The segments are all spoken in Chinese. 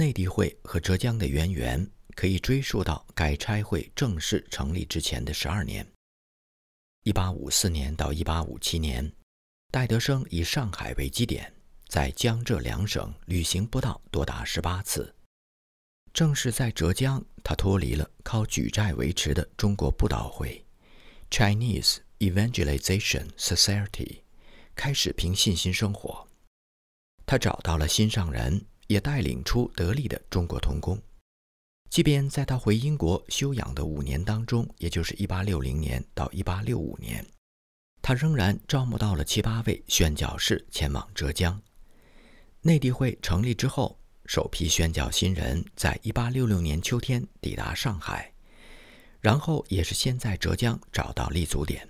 内地会和浙江的渊源可以追溯到该差会正式成立之前的十二年。一八五四年到一八五七年，戴德生以上海为基点，在江浙两省旅行不到多达十八次。正是在浙江，他脱离了靠举债维持的中国布道会 （Chinese Evangelization Society），开始凭信心生活。他找到了心上人，也带领出得力的中国童工。即便在他回英国休养的五年当中，也就是1860年到1865年，他仍然招募到了七八位宣教士前往浙江。内地会成立之后。首批宣教新人在1866年秋天抵达上海，然后也是先在浙江找到立足点。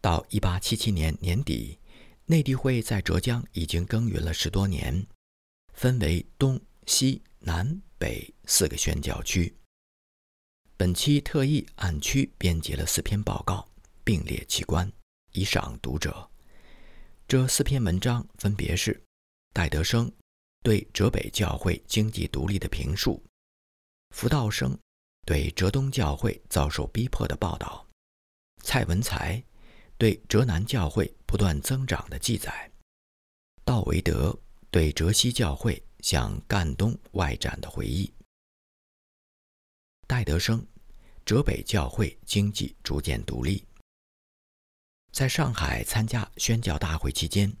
到1877年年底，内地会在浙江已经耕耘了十多年，分为东西南北四个宣教区。本期特意按区编辑了四篇报告，并列其观，以赏读者。这四篇文章分别是戴德生。对浙北教会经济独立的评述，福道生对浙东教会遭受逼迫的报道，蔡文才对浙南教会不断增长的记载，道维德对浙西教会向赣东外展的回忆，戴德生浙北教会经济逐渐独立，在上海参加宣教大会期间。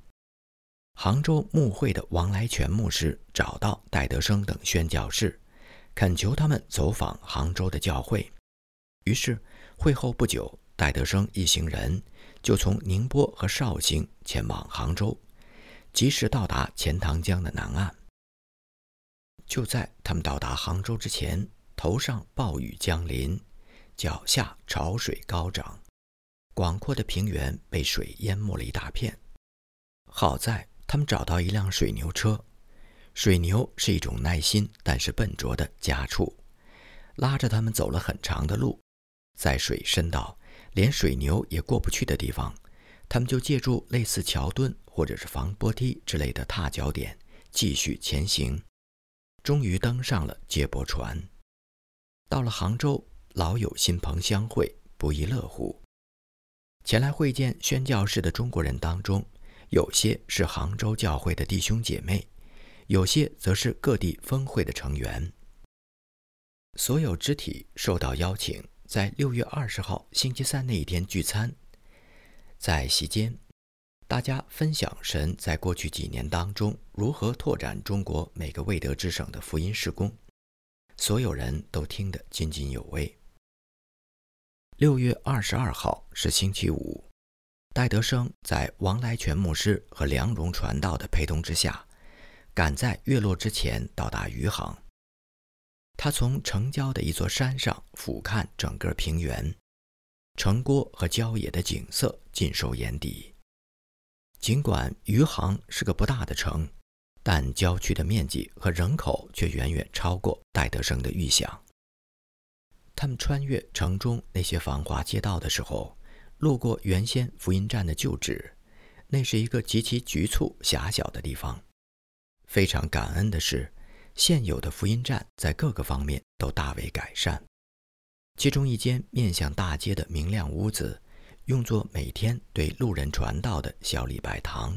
杭州牧会的王来全牧师找到戴德生等宣教士，恳求他们走访杭州的教会。于是会后不久，戴德生一行人就从宁波和绍兴前往杭州，及时到达钱塘江的南岸。就在他们到达杭州之前，头上暴雨降临，脚下潮水高涨，广阔的平原被水淹没了一大片。好在。他们找到一辆水牛车，水牛是一种耐心但是笨拙的家畜，拉着他们走了很长的路，在水深到连水牛也过不去的地方，他们就借助类似桥墩或者是防波堤之类的踏脚点继续前行，终于登上了接驳船。到了杭州，老友新朋相会，不亦乐乎。前来会见宣教士的中国人当中。有些是杭州教会的弟兄姐妹，有些则是各地分会的成员。所有肢体受到邀请，在六月二十号星期三那一天聚餐。在席间，大家分享神在过去几年当中如何拓展中国每个未得之省的福音事工，所有人都听得津津有味。六月二十二号是星期五。戴德生在王来全牧师和梁荣传道的陪同之下，赶在月落之前到达余杭。他从城郊的一座山上俯瞰整个平原，城郭和郊野的景色尽收眼底。尽管余杭是个不大的城，但郊区的面积和人口却远远超过戴德生的预想。他们穿越城中那些繁华街道的时候。路过原先福音站的旧址，那是一个极其局促狭小的地方。非常感恩的是，现有的福音站在各个方面都大为改善。其中一间面向大街的明亮屋子，用作每天对路人传道的小礼拜堂。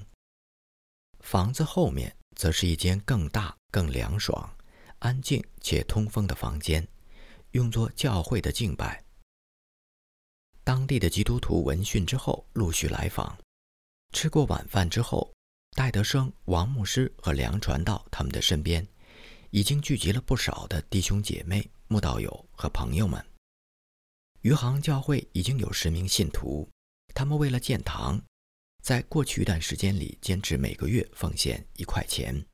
房子后面则是一间更大、更凉爽、安静且通风的房间，用作教会的敬拜。当地的基督徒闻讯之后陆续来访。吃过晚饭之后，戴德生、王牧师和梁传道他们的身边，已经聚集了不少的弟兄姐妹、慕道友和朋友们。余杭教会已经有十名信徒，他们为了建堂，在过去一段时间里坚持每个月奉献一块钱。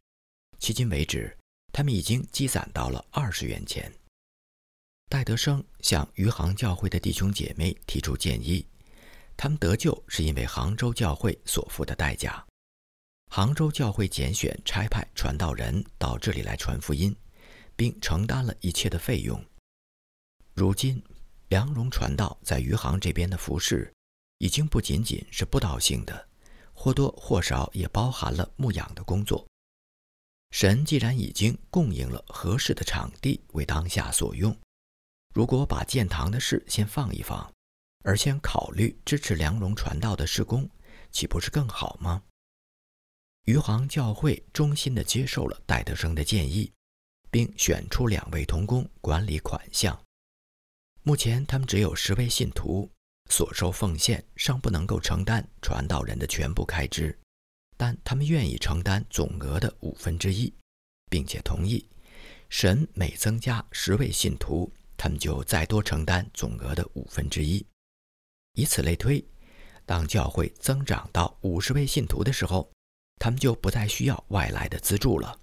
迄今为止，他们已经积攒到了二十元钱。戴德生向余杭教会的弟兄姐妹提出建议，他们得救是因为杭州教会所付的代价。杭州教会拣选差派传道人到这里来传福音，并承担了一切的费用。如今，梁荣传道在余杭这边的服饰，已经不仅仅是布道性的，或多或少也包含了牧养的工作。神既然已经供应了合适的场地为当下所用，如果把建堂的事先放一放，而先考虑支持梁荣传道的施工，岂不是更好吗？余杭教会衷心地接受了戴德生的建议，并选出两位童工管理款项。目前他们只有十位信徒，所收奉献尚不能够承担传道人的全部开支，但他们愿意承担总额的五分之一，并且同意，神每增加十位信徒，他们就再多承担总额的五分之一。以此类推，当教会增长到五十位信徒的时候，他们就不再需要外来的资助了。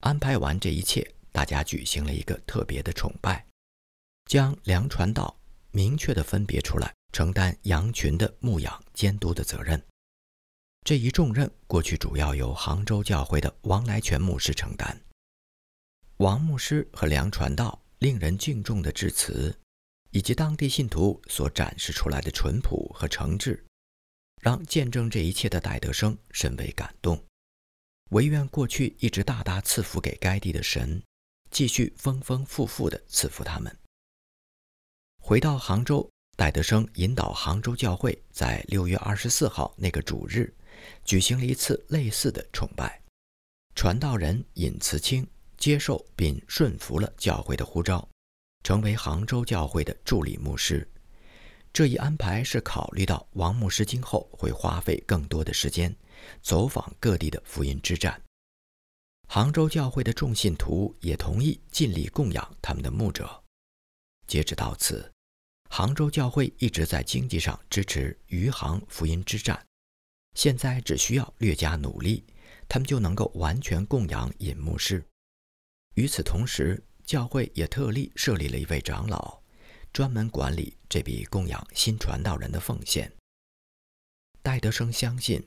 安排完这一切，大家举行了一个特别的崇拜，将梁传道明确地分别出来，承担羊群的牧养监督的责任。这一重任过去主要由杭州教会的王来全牧师承担。王牧师和梁传道令人敬重的致辞。以及当地信徒所展示出来的淳朴和诚挚，让见证这一切的戴德生甚为感动。唯愿过去一直大大赐福给该地的神，继续丰丰富富地赐福他们。回到杭州，戴德生引导杭州教会在六月二十四号那个主日，举行了一次类似的崇拜。传道人尹慈清接受并顺服了教会的呼召。成为杭州教会的助理牧师，这一安排是考虑到王牧师今后会花费更多的时间走访各地的福音之战。杭州教会的众信徒也同意尽力供养他们的牧者。截止到此，杭州教会一直在经济上支持余杭福音之战，现在只需要略加努力，他们就能够完全供养尹牧师。与此同时，教会也特例设立了一位长老，专门管理这笔供养新传道人的奉献。戴德生相信，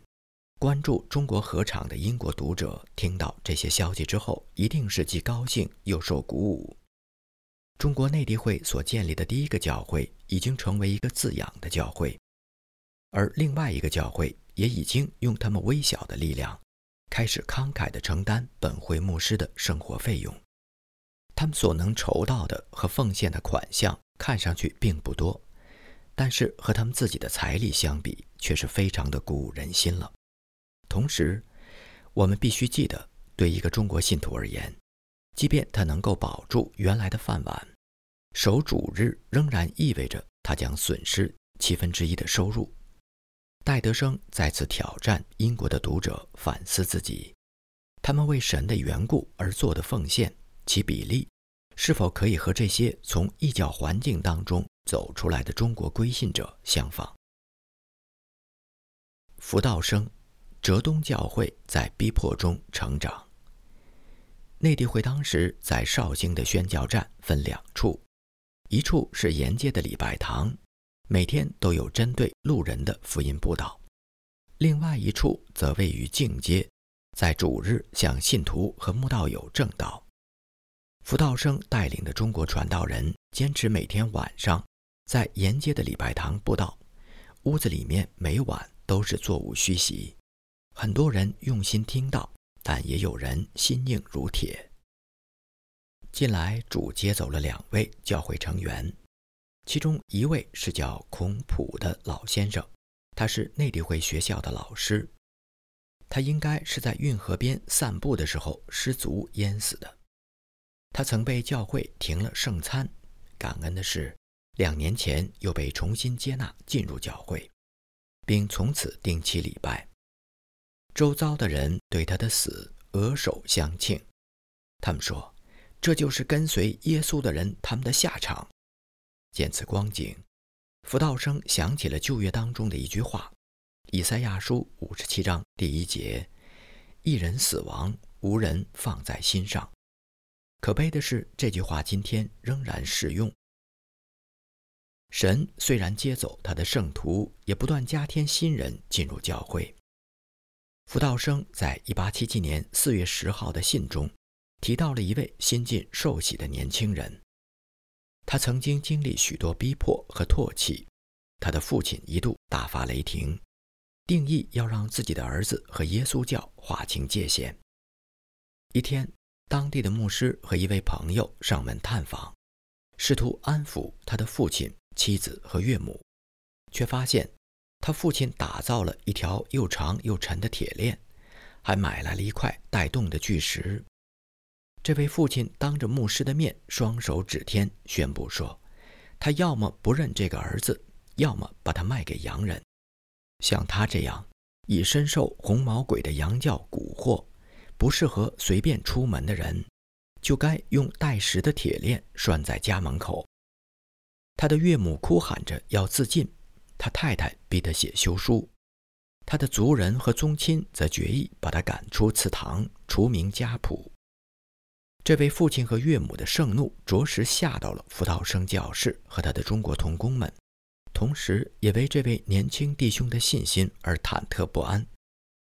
关注中国合场的英国读者听到这些消息之后，一定是既高兴又受鼓舞。中国内地会所建立的第一个教会已经成为一个自养的教会，而另外一个教会也已经用他们微小的力量，开始慷慨地承担本会牧师的生活费用。他们所能筹到的和奉献的款项看上去并不多，但是和他们自己的财力相比，却是非常的鼓舞人心了。同时，我们必须记得，对一个中国信徒而言，即便他能够保住原来的饭碗，守主日仍然意味着他将损失七分之一的收入。戴德生再次挑战英国的读者反思自己，他们为神的缘故而做的奉献。其比例是否可以和这些从异教环境当中走出来的中国归信者相仿？福道生，浙东教会在逼迫中成长。内地会当时在绍兴的宣教站分两处，一处是沿街的礼拜堂，每天都有针对路人的福音布道；另外一处则位于境街，在主日向信徒和慕道友正道。福道生带领的中国传道人坚持每天晚上在沿街的礼拜堂布道，屋子里面每晚都是座无虚席，很多人用心听到，但也有人心硬如铁。近来主接走了两位教会成员，其中一位是叫孔普的老先生，他是内地会学校的老师，他应该是在运河边散步的时候失足淹死的。他曾被教会停了圣餐，感恩的是，两年前又被重新接纳进入教会，并从此定期礼拜。周遭的人对他的死额手相庆，他们说，这就是跟随耶稣的人他们的下场。见此光景，福道生想起了旧约当中的一句话：“以赛亚书五十七章第一节，一人死亡，无人放在心上。”可悲的是，这句话今天仍然适用。神虽然接走他的圣徒，也不断加添新人进入教会。福道生在一八七七年四月十号的信中，提到了一位新晋受洗的年轻人。他曾经经历许多逼迫和唾弃，他的父亲一度大发雷霆，定义要让自己的儿子和耶稣教划清界限。一天，当地的牧师和一位朋友上门探访，试图安抚他的父亲、妻子和岳母，却发现他父亲打造了一条又长又沉的铁链，还买来了一块带动的巨石。这位父亲当着牧师的面，双手指天，宣布说：“他要么不认这个儿子，要么把他卖给洋人。像他这样已深受红毛鬼的洋教蛊惑。”不适合随便出门的人，就该用带石的铁链拴在家门口。他的岳母哭喊着要自尽，他太太逼他写休书，他的族人和宗亲则决意把他赶出祠堂，除名家谱。这位父亲和岳母的盛怒，着实吓到了福道生教士和他的中国同工们，同时也为这位年轻弟兄的信心而忐忑不安。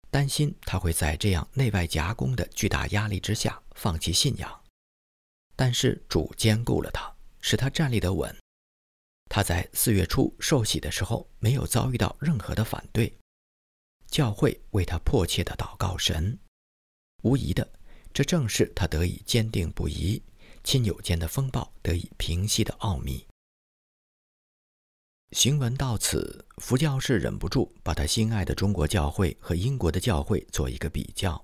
担心他会在这样内外夹攻的巨大压力之下放弃信仰，但是主兼顾了他，使他站立得稳。他在四月初受洗的时候没有遭遇到任何的反对，教会为他迫切的祷告神。无疑的，这正是他得以坚定不移、亲友间的风暴得以平息的奥秘。行文到此，福教士忍不住把他心爱的中国教会和英国的教会做一个比较。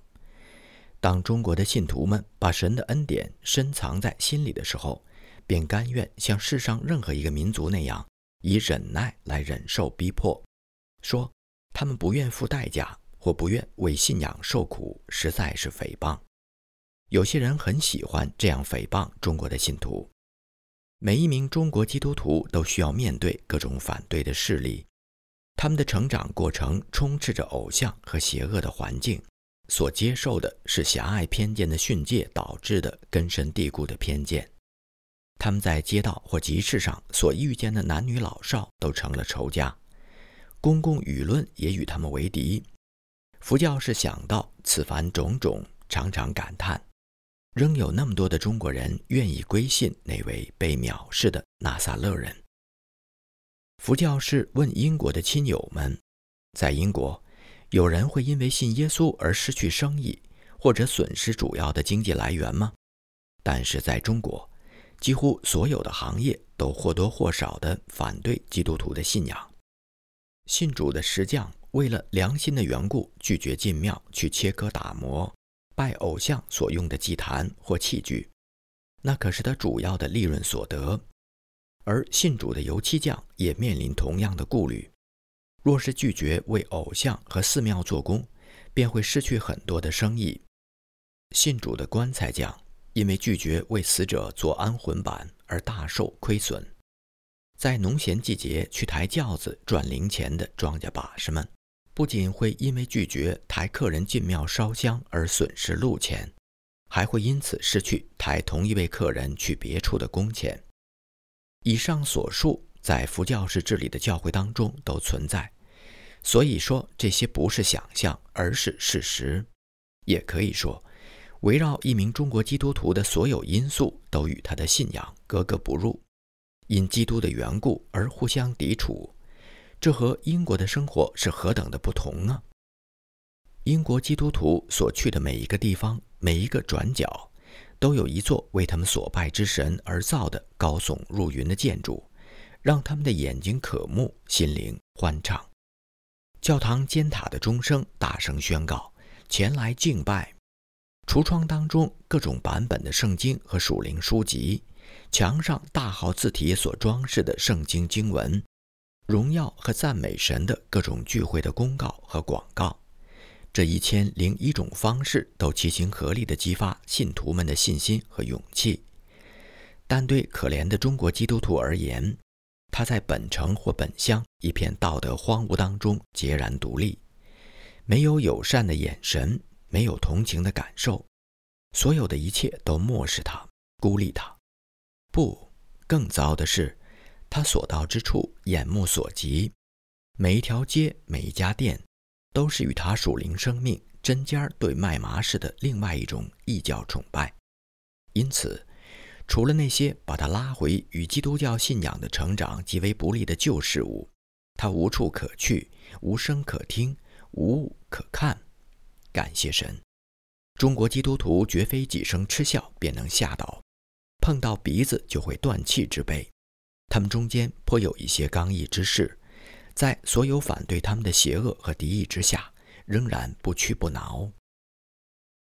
当中国的信徒们把神的恩典深藏在心里的时候，便甘愿像世上任何一个民族那样，以忍耐来忍受逼迫，说他们不愿付代价或不愿为信仰受苦，实在是诽谤。有些人很喜欢这样诽谤中国的信徒。每一名中国基督徒都需要面对各种反对的势力，他们的成长过程充斥着偶像和邪恶的环境，所接受的是狭隘偏见的训诫导致的根深蒂固的偏见。他们在街道或集市上所遇见的男女老少都成了仇家，公共舆论也与他们为敌。佛教士想到此番种种，常常感叹。仍有那么多的中国人愿意归信那位被藐视的纳萨勒人。佛教士问英国的亲友们：“在英国，有人会因为信耶稣而失去生意，或者损失主要的经济来源吗？”但是在中国，几乎所有的行业都或多或少地反对基督徒的信仰。信主的石匠为了良心的缘故，拒绝进庙去切割打磨。拜偶像所用的祭坛或器具，那可是他主要的利润所得。而信主的油漆匠也面临同样的顾虑：若是拒绝为偶像和寺庙做工，便会失去很多的生意。信主的棺材匠因为拒绝为死者做安魂板而大受亏损。在农闲季节去抬轿子赚零钱的庄稼把式们。不仅会因为拒绝抬客人进庙烧香而损失路钱，还会因此失去抬同一位客人去别处的工钱。以上所述在佛教式治理的教会当中都存在，所以说这些不是想象，而是事实。也可以说，围绕一名中国基督徒的所有因素都与他的信仰格格不入，因基督的缘故而互相抵触。这和英国的生活是何等的不同啊！英国基督徒所去的每一个地方，每一个转角，都有一座为他们所拜之神而造的高耸入云的建筑，让他们的眼睛渴目，心灵欢畅。教堂尖塔的钟声大声宣告：“前来敬拜！”橱窗当中各种版本的圣经和属灵书籍，墙上大号字体所装饰的圣经经文。荣耀和赞美神的各种聚会的公告和广告，这一千零一种方式都齐心合力地激发信徒们的信心和勇气。但对可怜的中国基督徒而言，他在本城或本乡一片道德荒芜当中孑然独立，没有友善的眼神，没有同情的感受，所有的一切都漠视他，孤立他。不，更糟的是。他所到之处，眼目所及，每一条街、每一家店，都是与他属灵生命针尖儿对麦麻似的另外一种异教崇拜。因此，除了那些把他拉回与基督教信仰的成长极为不利的旧事物，他无处可去，无声可听，无物可看。感谢神。中国基督徒绝非几声嗤笑便能吓倒，碰到鼻子就会断气之辈。他们中间颇有一些刚毅之士，在所有反对他们的邪恶和敌意之下，仍然不屈不挠。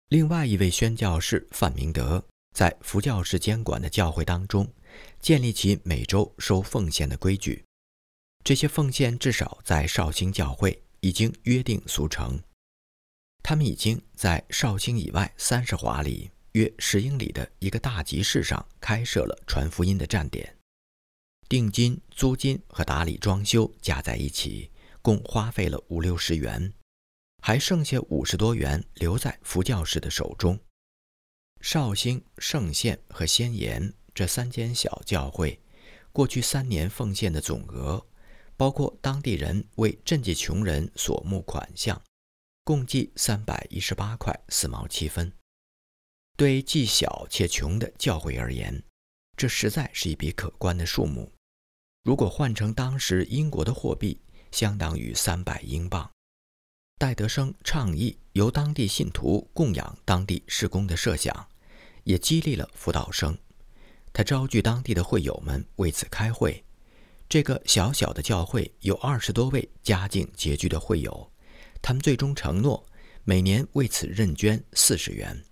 另外一位宣教士范明德，在佛教士监管的教会当中，建立起每周收奉献的规矩。这些奉献至少在绍兴教会已经约定俗成。他们已经在绍兴以外三十华里约十英里的一个大集市上开设了传福音的站点，定金、租金和打理装修加在一起，共花费了五六十元，还剩下五十多元留在福教士的手中。绍兴、圣县和仙岩这三间小教会，过去三年奉献的总额，包括当地人为赈济穷人所募款项。共计三百一十八块四毛七分，对既小且穷的教会而言，这实在是一笔可观的数目。如果换成当时英国的货币，相当于三百英镑。戴德生倡议由当地信徒供养当地施工的设想，也激励了辅导生。他召聚当地的会友们为此开会。这个小小的教会有二十多位家境拮据的会友。他们最终承诺每年为此认捐四十元。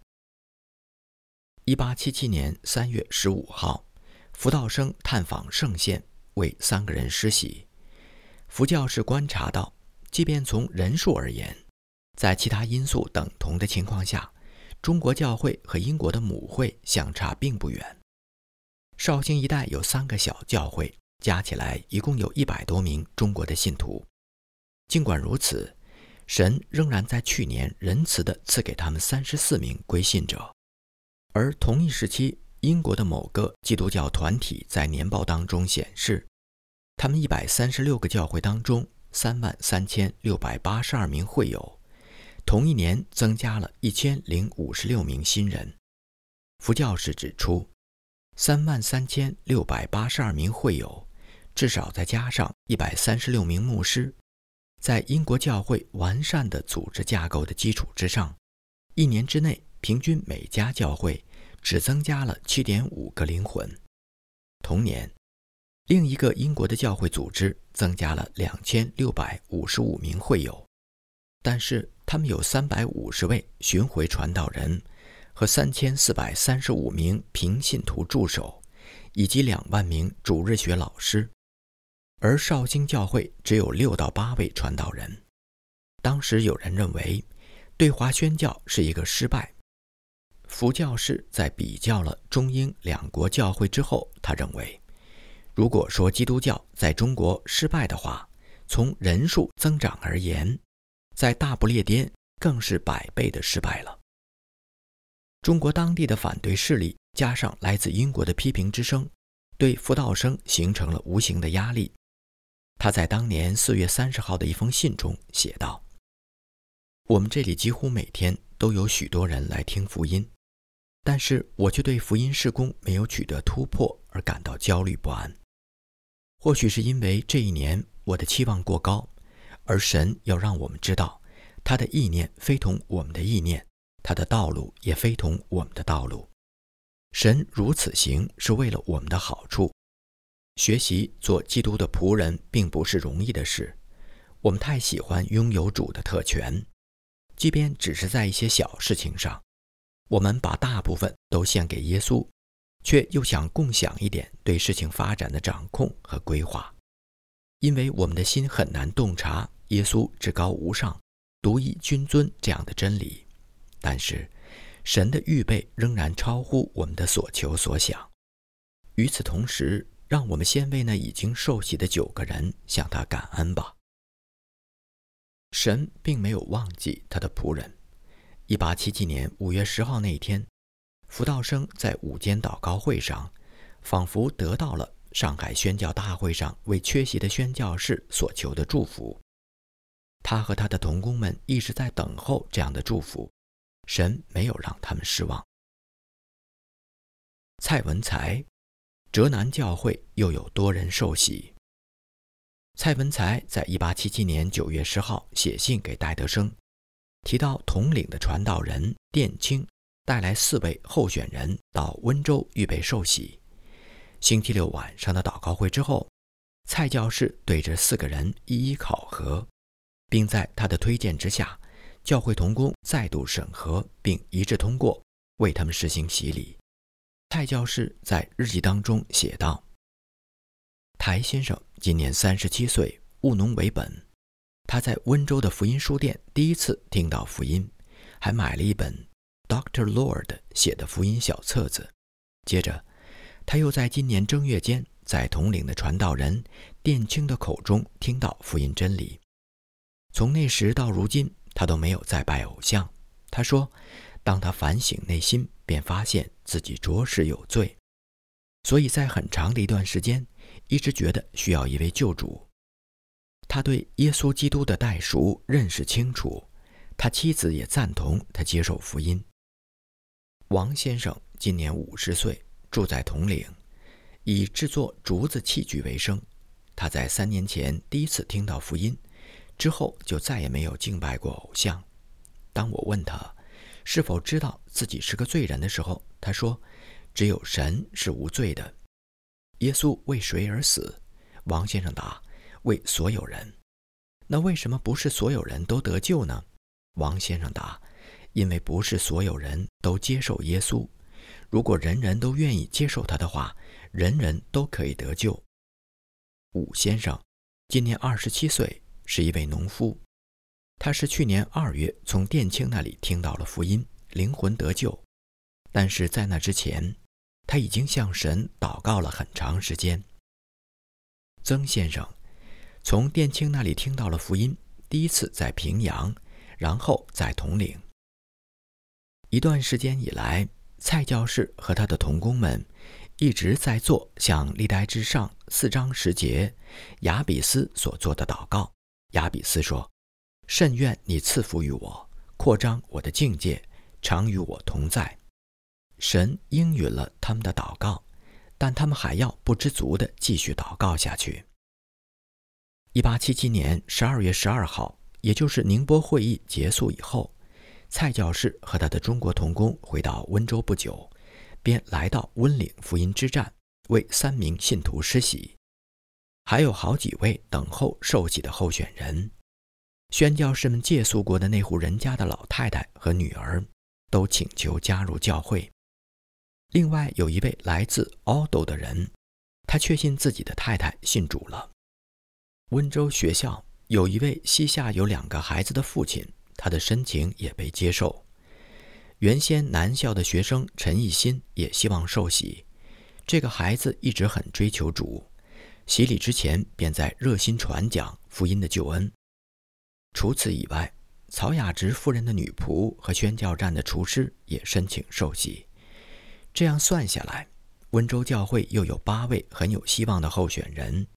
一八七七年三月十五号，福道生探访圣县，为三个人施洗。福教士观察到，即便从人数而言，在其他因素等同的情况下，中国教会和英国的母会相差并不远。绍兴一带有三个小教会，加起来一共有一百多名中国的信徒。尽管如此，神仍然在去年仁慈地赐给他们三十四名归信者，而同一时期，英国的某个基督教团体在年报当中显示，他们一百三十六个教会当中，三万三千六百八十二名会友，同一年增加了一千零五十六名新人。副教士指出，三万三千六百八十二名会友，至少再加上一百三十六名牧师。在英国教会完善的组织架构的基础之上，一年之内平均每家教会只增加了七点五个灵魂。同年，另一个英国的教会组织增加了两千六百五十五名会友，但是他们有三百五十位巡回传道人和三千四百三十五名平信徒助手，以及两万名主日学老师。而绍兴教会只有六到八位传道人。当时有人认为，对华宣教是一个失败。福教士在比较了中英两国教会之后，他认为，如果说基督教在中国失败的话，从人数增长而言，在大不列颠更是百倍的失败了。中国当地的反对势力加上来自英国的批评之声，对福道生形成了无形的压力。他在当年四月三十号的一封信中写道：“我们这里几乎每天都有许多人来听福音，但是我却对福音事工没有取得突破而感到焦虑不安。或许是因为这一年我的期望过高，而神要让我们知道，他的意念非同我们的意念，他的道路也非同我们的道路。神如此行是为了我们的好处。”学习做基督的仆人并不是容易的事。我们太喜欢拥有主的特权，即便只是在一些小事情上，我们把大部分都献给耶稣，却又想共享一点对事情发展的掌控和规划。因为我们的心很难洞察耶稣至高无上、独一君尊这样的真理。但是，神的预备仍然超乎我们的所求所想。与此同时，让我们先为那已经受洗的九个人向他感恩吧。神并没有忘记他的仆人。一八七七年五月十号那一天，福道生在午间祷告会上，仿佛得到了上海宣教大会上为缺席的宣教士所求的祝福。他和他的同工们一直在等候这样的祝福，神没有让他们失望。蔡文才。浙南教会又有多人受洗。蔡文才在一八七七年九月十号写信给戴德生，提到统领的传道人殿清带来四位候选人到温州预备受洗。星期六晚上的祷告会之后，蔡教士对这四个人一一考核，并在他的推荐之下，教会同工再度审核并一致通过，为他们实行洗礼。蔡教士在日记当中写道：“台先生今年三十七岁，务农为本。他在温州的福音书店第一次听到福音，还买了一本 Doctor Lord 写的福音小册子。接着，他又在今年正月间，在统领的传道人殿清的口中听到福音真理。从那时到如今，他都没有再拜偶像。他说。”当他反省内心，便发现自己着实有罪，所以在很长的一段时间，一直觉得需要一位救主。他对耶稣基督的代赎认识清楚，他妻子也赞同他接受福音。王先生今年五十岁，住在铜陵，以制作竹子器具为生。他在三年前第一次听到福音，之后就再也没有敬拜过偶像。当我问他，是否知道自己是个罪人的时候，他说：“只有神是无罪的。”耶稣为谁而死？王先生答：“为所有人。”那为什么不是所有人都得救呢？王先生答：“因为不是所有人都接受耶稣。如果人人都愿意接受他的话，人人都可以得救。”武先生今年二十七岁，是一位农夫。他是去年二月从殿清那里听到了福音，灵魂得救。但是在那之前，他已经向神祷告了很长时间。曾先生从殿清那里听到了福音，第一次在平阳，然后在统领。一段时间以来，蔡教士和他的同工们一直在做像历代之上四章十节亚比斯所做的祷告。亚比斯说。甚愿你赐福于我，扩张我的境界，常与我同在。神应允了他们的祷告，但他们还要不知足地继续祷告下去。一八七七年十二月十二号，也就是宁波会议结束以后，蔡教士和他的中国同工回到温州不久，便来到温岭福音之战，为三名信徒施洗，还有好几位等候受洗的候选人。宣教士们借宿过的那户人家的老太太和女儿，都请求加入教会。另外有一位来自奥斗的人，他确信自己的太太信主了。温州学校有一位膝下有两个孩子的父亲，他的申请也被接受。原先南校的学生陈义新也希望受洗，这个孩子一直很追求主，洗礼之前便在热心传讲福音的救恩。除此以外，曹雅芝夫人的女仆和宣教站的厨师也申请受洗。这样算下来，温州教会又有八位很有希望的候选人。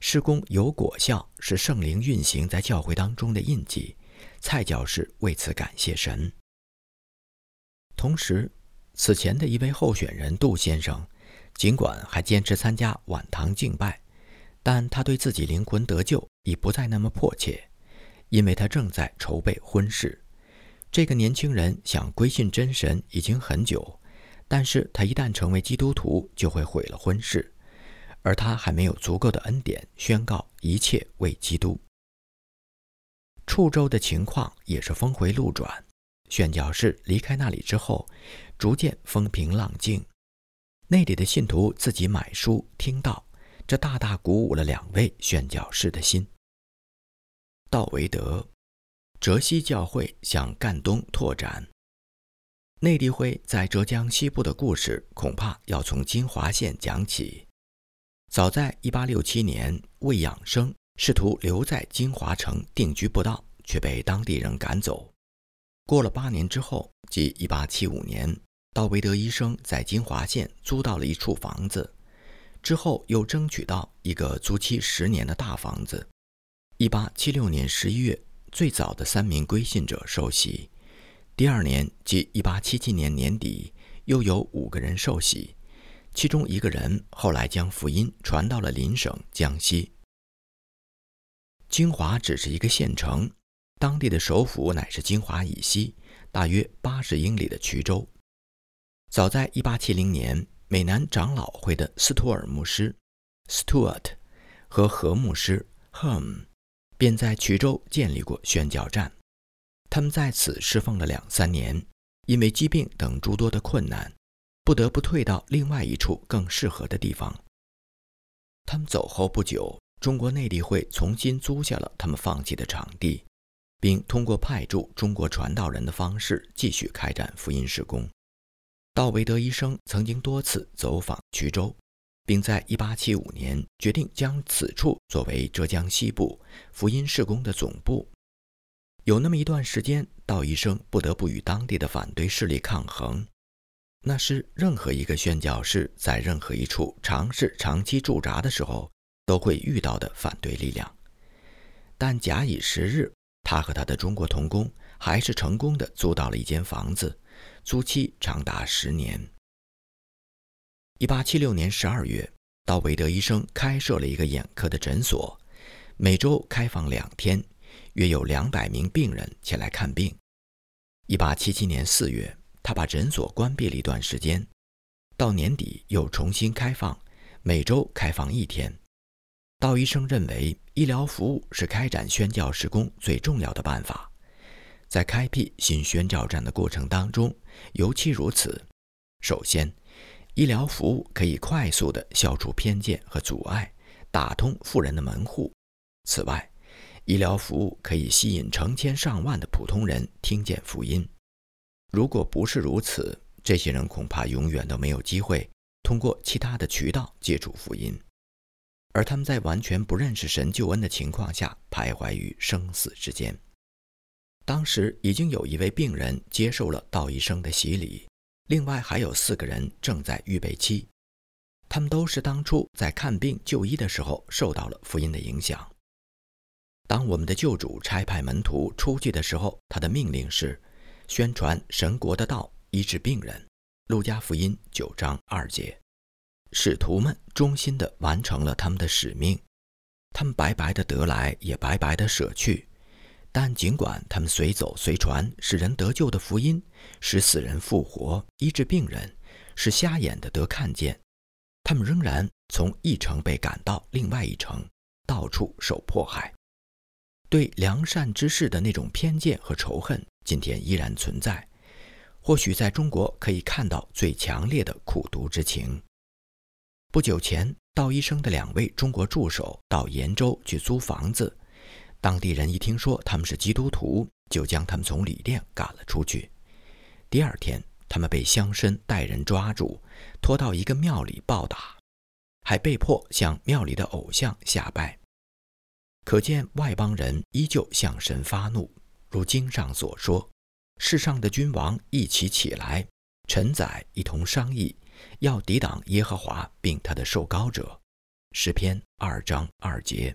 施工有果效，是圣灵运行在教会当中的印记。蔡教士为此感谢神。同时，此前的一位候选人杜先生，尽管还坚持参加晚堂敬拜，但他对自己灵魂得救已不再那么迫切。因为他正在筹备婚事，这个年轻人想归信真神已经很久，但是他一旦成为基督徒，就会毁了婚事，而他还没有足够的恩典宣告一切为基督。处州的情况也是峰回路转，宣教士离开那里之后，逐渐风平浪静，那里的信徒自己买书听到，这大大鼓舞了两位宣教士的心。道维德，浙西教会向赣东拓展。内地会在浙江西部的故事，恐怕要从金华县讲起。早在1867年，魏养生试图留在金华城定居不到，却被当地人赶走。过了八年之后，即1875年，道维德医生在金华县租到了一处房子，之后又争取到一个租期十年的大房子。一八七六年十一月，最早的三名归信者受洗。第二年，即一八七七年年底，又有五个人受洗，其中一个人后来将福音传到了邻省江西。金华只是一个县城，当地的首府乃是金华以西大约八十英里的衢州。早在1870年，美南长老会的斯图尔牧师 （Stuart） 和何牧师 （Herm） 便在衢州建立过宣教站。他们在此侍奉了两三年，因为疾病等诸多的困难，不得不退到另外一处更适合的地方。他们走后不久，中国内地会重新租下了他们放弃的场地，并通过派驻中国传道人的方式继续开展福音事工。道维德医生曾经多次走访衢州，并在1875年决定将此处作为浙江西部福音事工的总部。有那么一段时间，道医生不得不与当地的反对势力抗衡，那是任何一个宣教士在任何一处尝试长期驻扎的时候都会遇到的反对力量。但假以时日，他和他的中国同工还是成功的租到了一间房子。租期长达十年。一八七六年十二月，道韦德医生开设了一个眼科的诊所，每周开放两天，约有两百名病人前来看病。一八七七年四月，他把诊所关闭了一段时间，到年底又重新开放，每周开放一天。道医生认为，医疗服务是开展宣教施工最重要的办法。在开辟新宣教站的过程当中，尤其如此。首先，医疗服务可以快速地消除偏见和阻碍，打通富人的门户。此外，医疗服务可以吸引成千上万的普通人听见福音。如果不是如此，这些人恐怕永远都没有机会通过其他的渠道接触福音，而他们在完全不认识神救恩的情况下，徘徊于生死之间。当时已经有一位病人接受了道医生的洗礼，另外还有四个人正在预备期。他们都是当初在看病就医的时候受到了福音的影响。当我们的救主差派门徒出去的时候，他的命令是宣传神国的道，医治病人。路加福音九章二节，使徒们忠心地完成了他们的使命，他们白白的得来，也白白的舍去。但尽管他们随走随传，使人得救的福音，使死人复活，医治病人，使瞎眼的得看见，他们仍然从一城被赶到另外一城，到处受迫害。对良善之事的那种偏见和仇恨，今天依然存在。或许在中国可以看到最强烈的苦读之情。不久前，道医生的两位中国助手到延州去租房子。当地人一听说他们是基督徒，就将他们从旅店赶了出去。第二天，他们被乡绅带人抓住，拖到一个庙里暴打，还被迫向庙里的偶像下拜。可见外邦人依旧向神发怒，如经上所说：“世上的君王一起起来，臣宰一同商议，要抵挡耶和华并他的受膏者。”诗篇二章二节。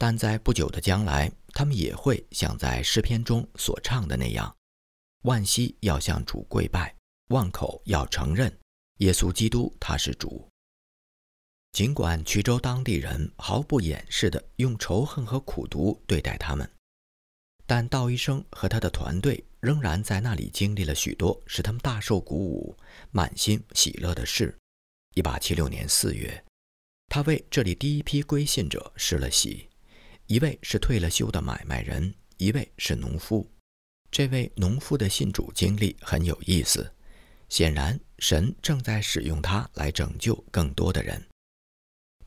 但在不久的将来，他们也会像在诗篇中所唱的那样，万膝要向主跪拜，万口要承认耶稣基督他是主。尽管衢州当地人毫不掩饰地用仇恨和苦毒对待他们，但道医生和他的团队仍然在那里经历了许多使他们大受鼓舞、满心喜乐的事。一八七六年四月，他为这里第一批归信者施了洗。一位是退了休的买卖人，一位是农夫。这位农夫的信主经历很有意思，显然神正在使用他来拯救更多的人。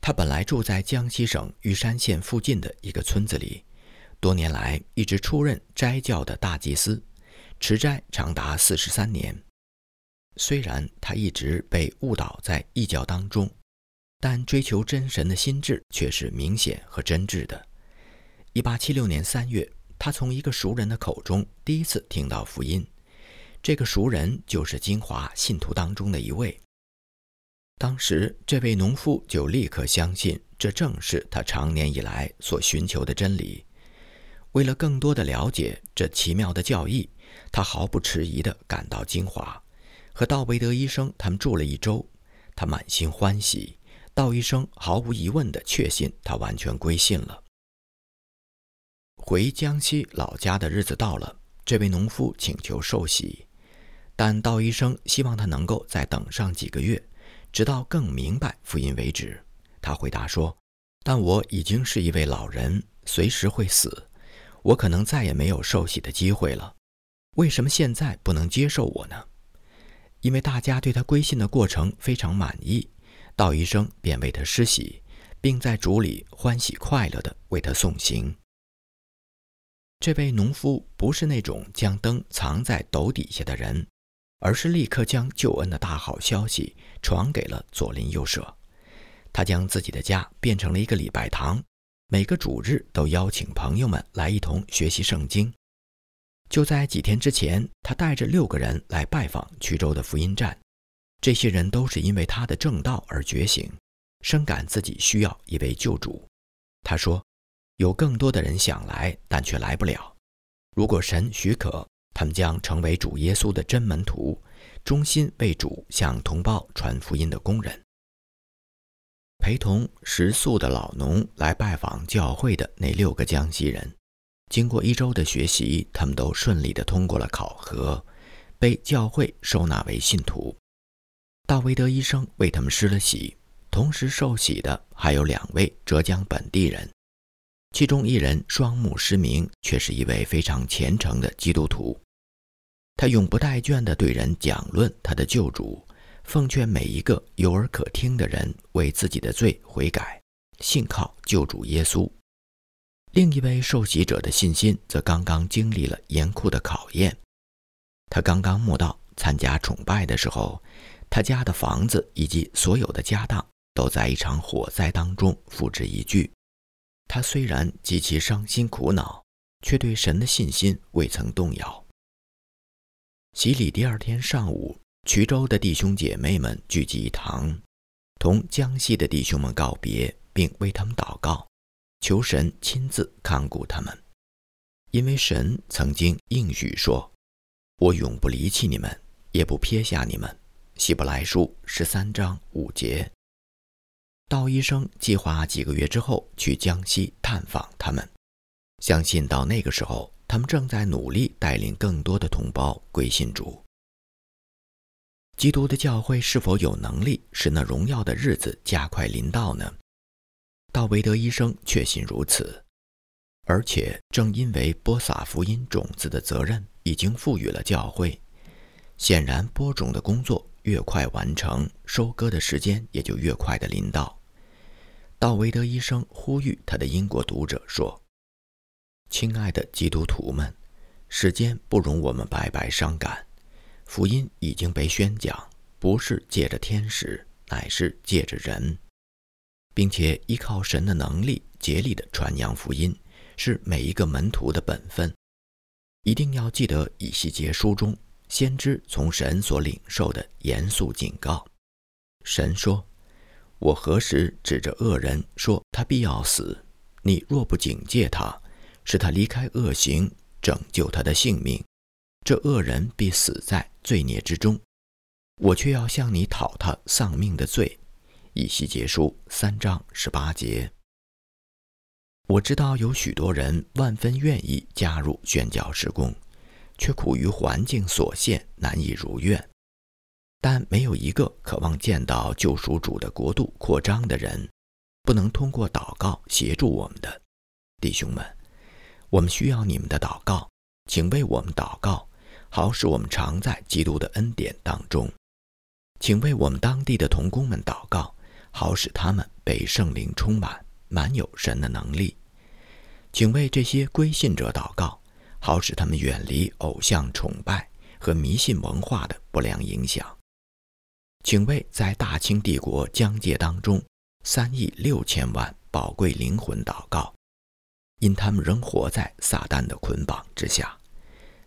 他本来住在江西省玉山县附近的一个村子里，多年来一直出任斋教的大祭司，持斋长达四十三年。虽然他一直被误导在异教当中，但追求真神的心智却是明显和真挚的。一八七六年三月，他从一个熟人的口中第一次听到福音。这个熟人就是金华信徒当中的一位。当时，这位农夫就立刻相信，这正是他长年以来所寻求的真理。为了更多的了解这奇妙的教义，他毫不迟疑地赶到金华，和道维德医生他们住了一周。他满心欢喜，道医生毫无疑问地确信他完全归信了。回江西老家的日子到了，这位农夫请求受洗，但道医生希望他能够再等上几个月，直到更明白福音为止。他回答说：“但我已经是一位老人，随时会死，我可能再也没有受洗的机会了。为什么现在不能接受我呢？因为大家对他归信的过程非常满意，道医生便为他施洗，并在主里欢喜快乐地为他送行。这位农夫不是那种将灯藏在斗底下的人，而是立刻将救恩的大好消息传给了左邻右舍。”他将自己的家变成了一个礼拜堂，每个主日都邀请朋友们来一同学习圣经。就在几天之前，他带着六个人来拜访衢州的福音站。这些人都是因为他的正道而觉醒，深感自己需要一位救主。他说：“有更多的人想来，但却来不了。如果神许可，他们将成为主耶稣的真门徒，忠心为主向同胞传福音的工人。”陪同食宿的老农来拜访教会的那六个江西人，经过一周的学习，他们都顺利地通过了考核，被教会收纳为信徒。大维德医生为他们施了洗，同时受洗的还有两位浙江本地人，其中一人双目失明，却是一位非常虔诚的基督徒。他永不怠倦地对人讲论他的救主。奉劝每一个有耳可听的人为自己的罪悔改，信靠救主耶稣。另一位受洗者的信心则刚刚经历了严酷的考验。他刚刚墓道参加崇拜的时候，他家的房子以及所有的家当都在一场火灾当中付之一炬。他虽然极其伤心苦恼，却对神的信心未曾动摇。洗礼第二天上午。衢州的弟兄姐妹们聚集一堂，同江西的弟兄们告别，并为他们祷告，求神亲自看顾他们，因为神曾经应许说：“我永不离弃你们，也不撇下你们。”希伯来书十三章五节。道医生计划几个月之后去江西探访他们，相信到那个时候，他们正在努力带领更多的同胞归信主。基督的教会是否有能力使那荣耀的日子加快临到呢？道维德医生确信如此，而且正因为播撒福音种子的责任已经赋予了教会，显然播种的工作越快完成，收割的时间也就越快的临到。道维德医生呼吁他的英国读者说：“亲爱的基督徒们，时间不容我们白白伤感。”福音已经被宣讲，不是借着天使，乃是借着人，并且依靠神的能力，竭力的传扬福音，是每一个门徒的本分。一定要记得以西结书中先知从神所领受的严肃警告。神说：“我何时指着恶人说他必要死？你若不警戒他，使他离开恶行，拯救他的性命。”这恶人必死在罪孽之中，我却要向你讨他丧命的罪。以西结书三章十八节。我知道有许多人万分愿意加入宣教施工，却苦于环境所限，难以如愿。但没有一个渴望见到救赎主的国度扩张的人，不能通过祷告协助我们的弟兄们。我们需要你们的祷告，请为我们祷告。好使我们常在基督的恩典当中，请为我们当地的童工们祷告，好使他们被圣灵充满，满有神的能力。请为这些归信者祷告，好使他们远离偶像崇拜和迷信文化的不良影响。请为在大清帝国疆界当中三亿六千万宝贵灵魂祷告，因他们仍活在撒旦的捆绑之下。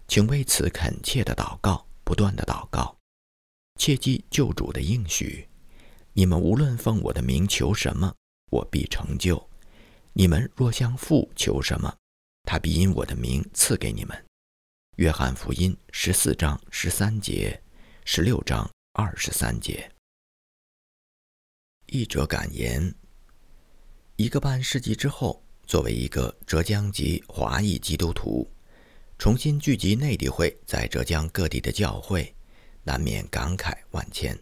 请为此恳切的祷告，不断的祷告，切记救主的应许。你们无论奉我的名求什么，我必成就。你们若向父求什么，他必因我的名赐给你们。约翰福音十四章十三节，十六章二十三节。译者感言：一个半世纪之后，作为一个浙江籍华裔基督徒，重新聚集内地会在浙江各地的教会，难免感慨万千。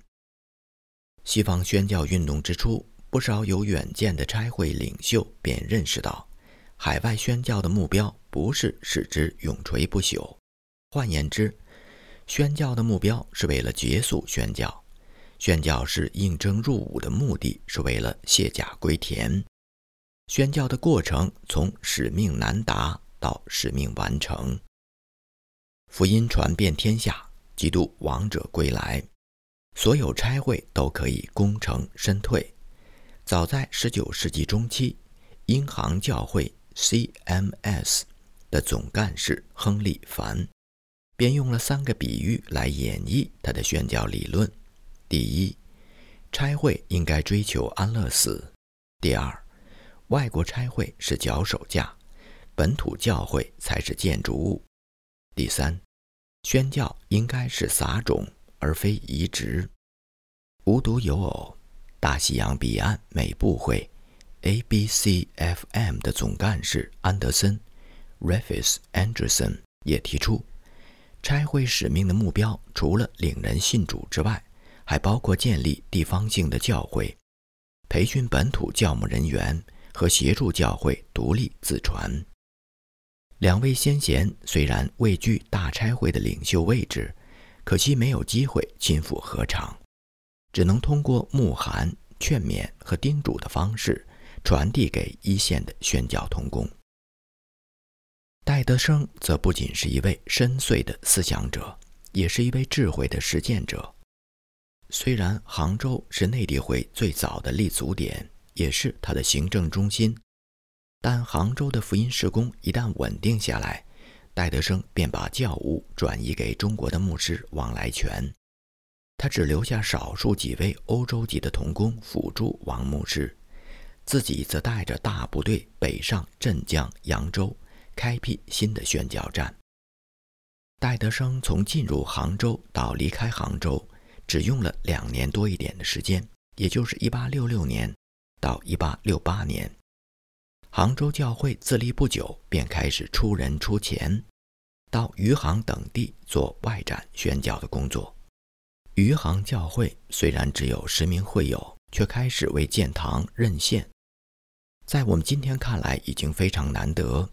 西方宣教运动之初，不少有远见的差会领袖便认识到，海外宣教的目标不是使之永垂不朽。换言之，宣教的目标是为了结束宣教，宣教是应征入伍的目的是为了卸甲归田。宣教的过程从使命难达到使命完成，福音传遍天下，基督王者归来。所有差会都可以功成身退。早在19世纪中期，英航教会 （CMS） 的总干事亨利·凡便用了三个比喻来演绎他的宣教理论：第一，差会应该追求安乐死；第二，外国差会是脚手架，本土教会才是建筑物；第三，宣教应该是撒种。而非移植。无独有偶，大西洋彼岸美部会 （ABCFM） 的总干事安德森 （Reffis Anderson） 也提出，差会使命的目标除了领人信主之外，还包括建立地方性的教会、培训本土教牧人员和协助教会独立自传。两位先贤虽然位居大差会的领袖位置。可惜没有机会亲赴合场，只能通过牧函、劝勉和叮嘱的方式传递给一线的宣教同工。戴德生则不仅是一位深邃的思想者，也是一位智慧的实践者。虽然杭州是内地会最早的立足点，也是它的行政中心，但杭州的福音事工一旦稳定下来。戴德生便把教务转移给中国的牧师王来全，他只留下少数几位欧洲籍的童工辅助王牧师，自己则带着大部队北上镇江、扬州，开辟新的宣教站。戴德生从进入杭州到离开杭州，只用了两年多一点的时间，也就是1866年到1868年。杭州教会自立不久，便开始出人出钱，到余杭等地做外展宣教的工作。余杭教会虽然只有十名会友，却开始为建堂认线，在我们今天看来已经非常难得。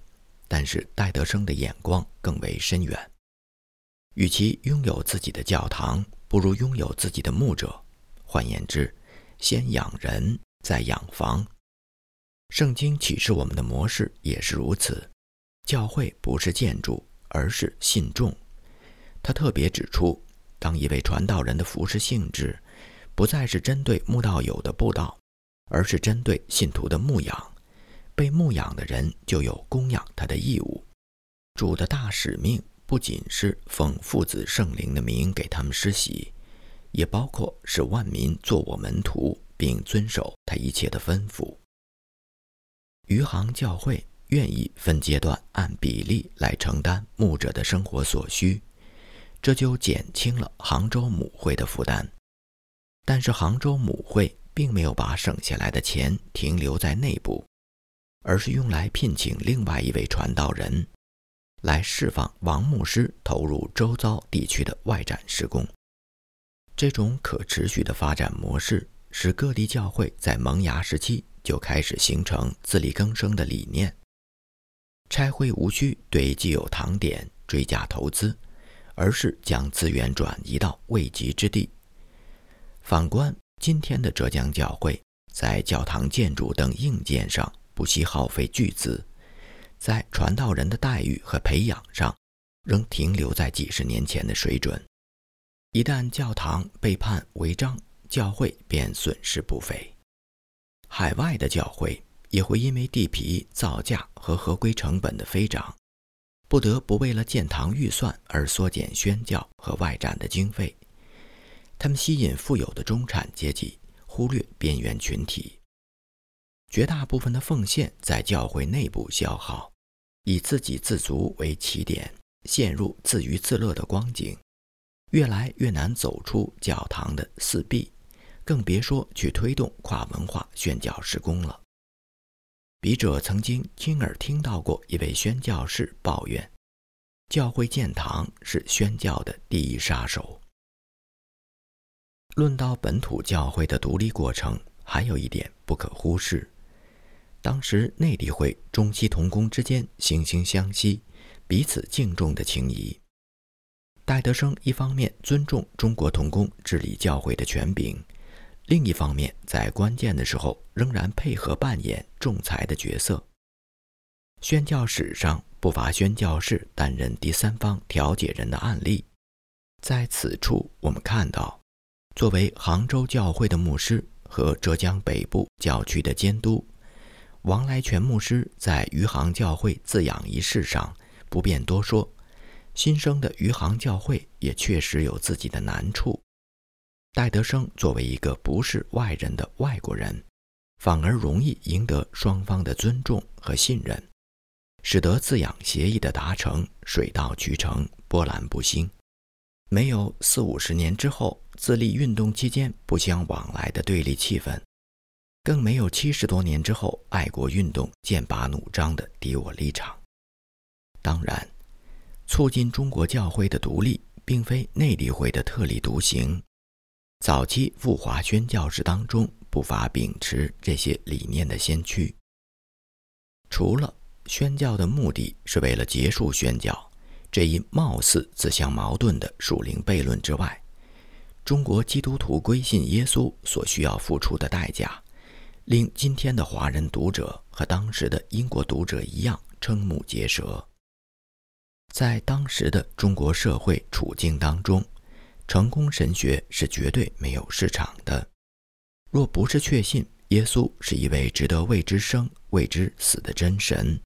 但是戴德生的眼光更为深远，与其拥有自己的教堂，不如拥有自己的牧者。换言之，先养人，再养房。圣经启示我们的模式也是如此，教会不是建筑，而是信众。他特别指出，当一位传道人的服饰性质，不再是针对牧道友的布道，而是针对信徒的牧养，被牧养的人就有供养他的义务。主的大使命不仅是奉父子圣灵的名给他们施洗，也包括使万民做我门徒，并遵守他一切的吩咐。余杭教会愿意分阶段按比例来承担牧者的生活所需，这就减轻了杭州母会的负担。但是杭州母会并没有把省下来的钱停留在内部，而是用来聘请另外一位传道人，来释放王牧师投入周遭地区的外展施工。这种可持续的发展模式，使各地教会在萌芽时期。就开始形成自力更生的理念。拆会无需对既有堂点追加投资，而是将资源转移到未及之地。反观今天的浙江教会，在教堂建筑等硬件上不惜耗费巨资，在传道人的待遇和培养上，仍停留在几十年前的水准。一旦教堂被判违章，教会便损失不菲。海外的教会也会因为地皮造价和合规成本的飞涨，不得不为了建堂预算而缩减宣教和外展的经费。他们吸引富有的中产阶级，忽略边缘群体。绝大部分的奉献在教会内部消耗，以自给自足为起点，陷入自娱自乐的光景，越来越难走出教堂的四壁。更别说去推动跨文化宣教施工了。笔者曾经亲耳听到过一位宣教士抱怨：“教会建堂是宣教的第一杀手。”论到本土教会的独立过程，还有一点不可忽视：当时内地会中西同工之间惺惺相惜、彼此敬重的情谊。戴德生一方面尊重中国同工治理教会的权柄。另一方面，在关键的时候仍然配合扮演仲裁的角色。宣教史上不乏宣教士担任第三方调解人的案例。在此处，我们看到，作为杭州教会的牧师和浙江北部教区的监督，王来全牧师在余杭教会自养一事上不便多说。新生的余杭教会也确实有自己的难处。戴德生作为一个不是外人的外国人，反而容易赢得双方的尊重和信任，使得自养协议的达成水到渠成、波澜不兴。没有四五十年之后自立运动期间不相往来的对立气氛，更没有七十多年之后爱国运动剑拔弩张的敌我立场。当然，促进中国教会的独立，并非内地会的特立独行。早期赴华宣教士当中，不乏秉持这些理念的先驱。除了宣教的目的是为了结束宣教这一貌似自相矛盾的属灵悖论之外，中国基督徒归信耶稣所需要付出的代价，令今天的华人读者和当时的英国读者一样瞠目结舌。在当时的中国社会处境当中。成功神学是绝对没有市场的。若不是确信耶稣是一位值得为之生、为之死的真神，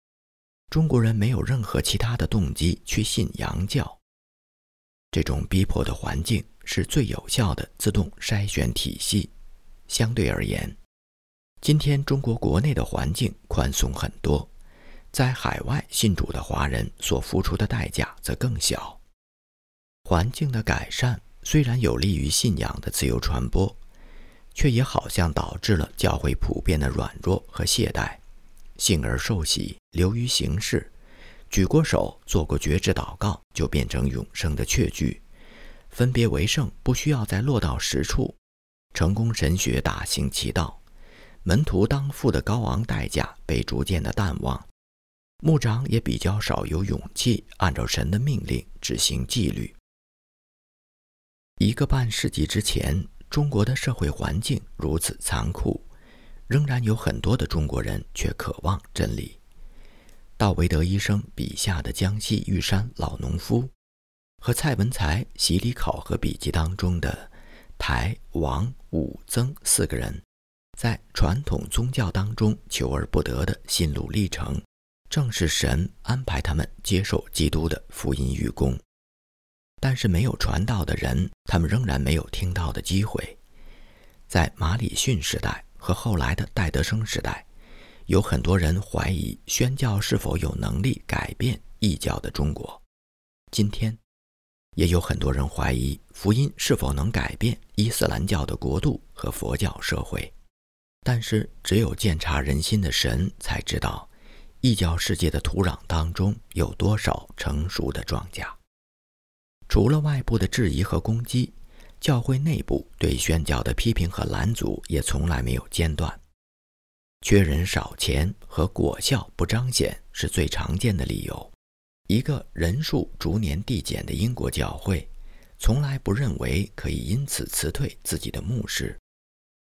中国人没有任何其他的动机去信洋教。这种逼迫的环境是最有效的自动筛选体系。相对而言，今天中国国内的环境宽松很多，在海外信主的华人所付出的代价则更小。环境的改善。虽然有利于信仰的自由传播，却也好像导致了教会普遍的软弱和懈怠。信而受洗，流于形式，举过手，做过绝志祷告，就变成永生的确据。分别为圣，不需要再落到实处。成功神学大行其道，门徒当付的高昂代价被逐渐的淡忘。牧长也比较少有勇气按照神的命令执行纪律。一个半世纪之前，中国的社会环境如此残酷，仍然有很多的中国人却渴望真理。道维德医生笔下的江西玉山老农夫，和蔡文才洗礼考核笔记当中的台王武曾四个人，在传统宗教当中求而不得的心路历程，正是神安排他们接受基督的福音与功。但是没有传道的人，他们仍然没有听到的机会。在马里逊时代和后来的戴德生时代，有很多人怀疑宣教是否有能力改变异教的中国。今天，也有很多人怀疑福音是否能改变伊斯兰教的国度和佛教社会。但是，只有鉴察人心的神才知道，异教世界的土壤当中有多少成熟的庄稼。除了外部的质疑和攻击，教会内部对宣教的批评和拦阻也从来没有间断。缺人少钱和果效不彰显是最常见的理由。一个人数逐年递减的英国教会，从来不认为可以因此辞退自己的牧师，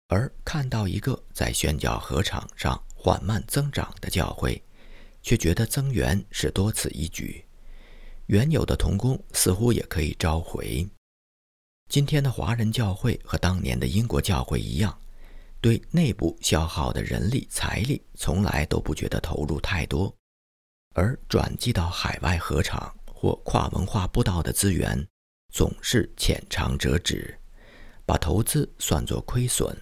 而看到一个在宣教合场上缓慢增长的教会，却觉得增援是多此一举。原有的童工似乎也可以召回。今天的华人教会和当年的英国教会一样，对内部消耗的人力财力从来都不觉得投入太多，而转寄到海外合场或跨文化布道的资源，总是浅尝辄止，把投资算作亏损，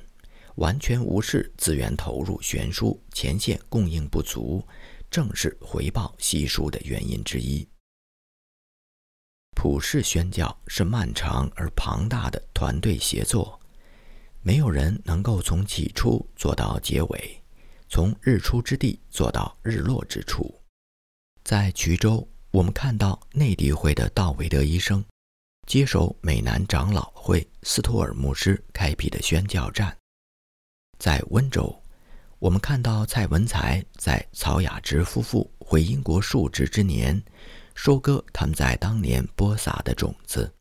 完全无视资源投入悬殊、前线供应不足，正是回报稀疏的原因之一。普世宣教是漫长而庞大的团队协作，没有人能够从起初做到结尾，从日出之地做到日落之处。在衢州，我们看到内地会的道维德医生接手美南长老会斯托尔牧师开辟的宣教站。在温州，我们看到蔡文才在曹雅芝夫妇回英国述职之年，收割他们在当年播撒的种子。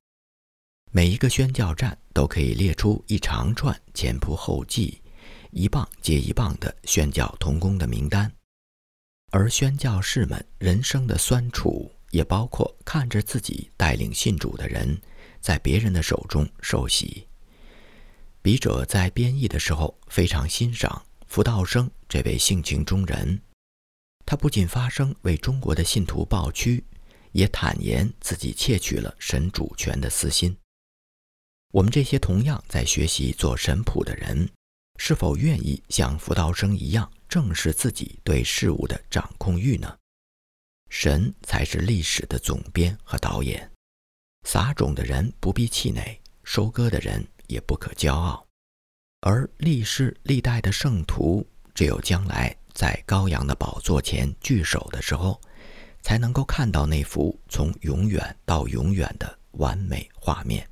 每一个宣教站都可以列出一长串前仆后继、一棒接一棒的宣教同工的名单，而宣教士们人生的酸楚，也包括看着自己带领信主的人在别人的手中受洗。笔者在编译的时候非常欣赏福道生这位性情中人，他不仅发声为中国的信徒抱屈，也坦言自己窃取了神主权的私心。我们这些同样在学习做神谱的人，是否愿意像福道生一样正视自己对事物的掌控欲呢？神才是历史的总编和导演。撒种的人不必气馁，收割的人也不可骄傲。而历世历代的圣徒，只有将来在羔羊的宝座前聚首的时候，才能够看到那幅从永远到永远的完美画面。